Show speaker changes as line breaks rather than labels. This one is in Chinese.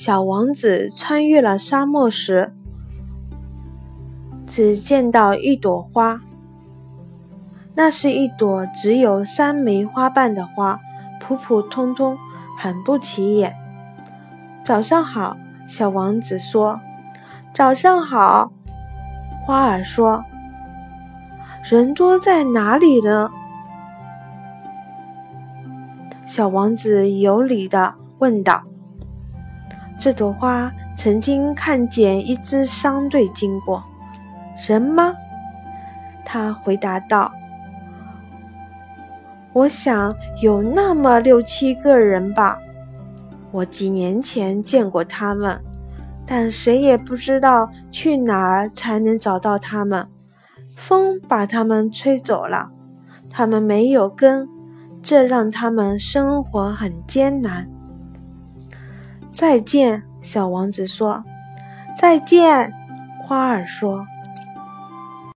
小王子穿越了沙漠时，只见到一朵花。那是一朵只有三枚花瓣的花，普普通通，很不起眼。早上好，小王子说。早上好，花儿说。人多在哪里呢？小王子有礼的问道。这朵花曾经看见一支商队经过，人吗？他回答道。我想有那么六七个人吧。我几年前见过他们，但谁也不知道去哪儿才能找到他们。风把他们吹走了，他们没有根，这让他们生活很艰难。再见，小王子说。再见，花儿说。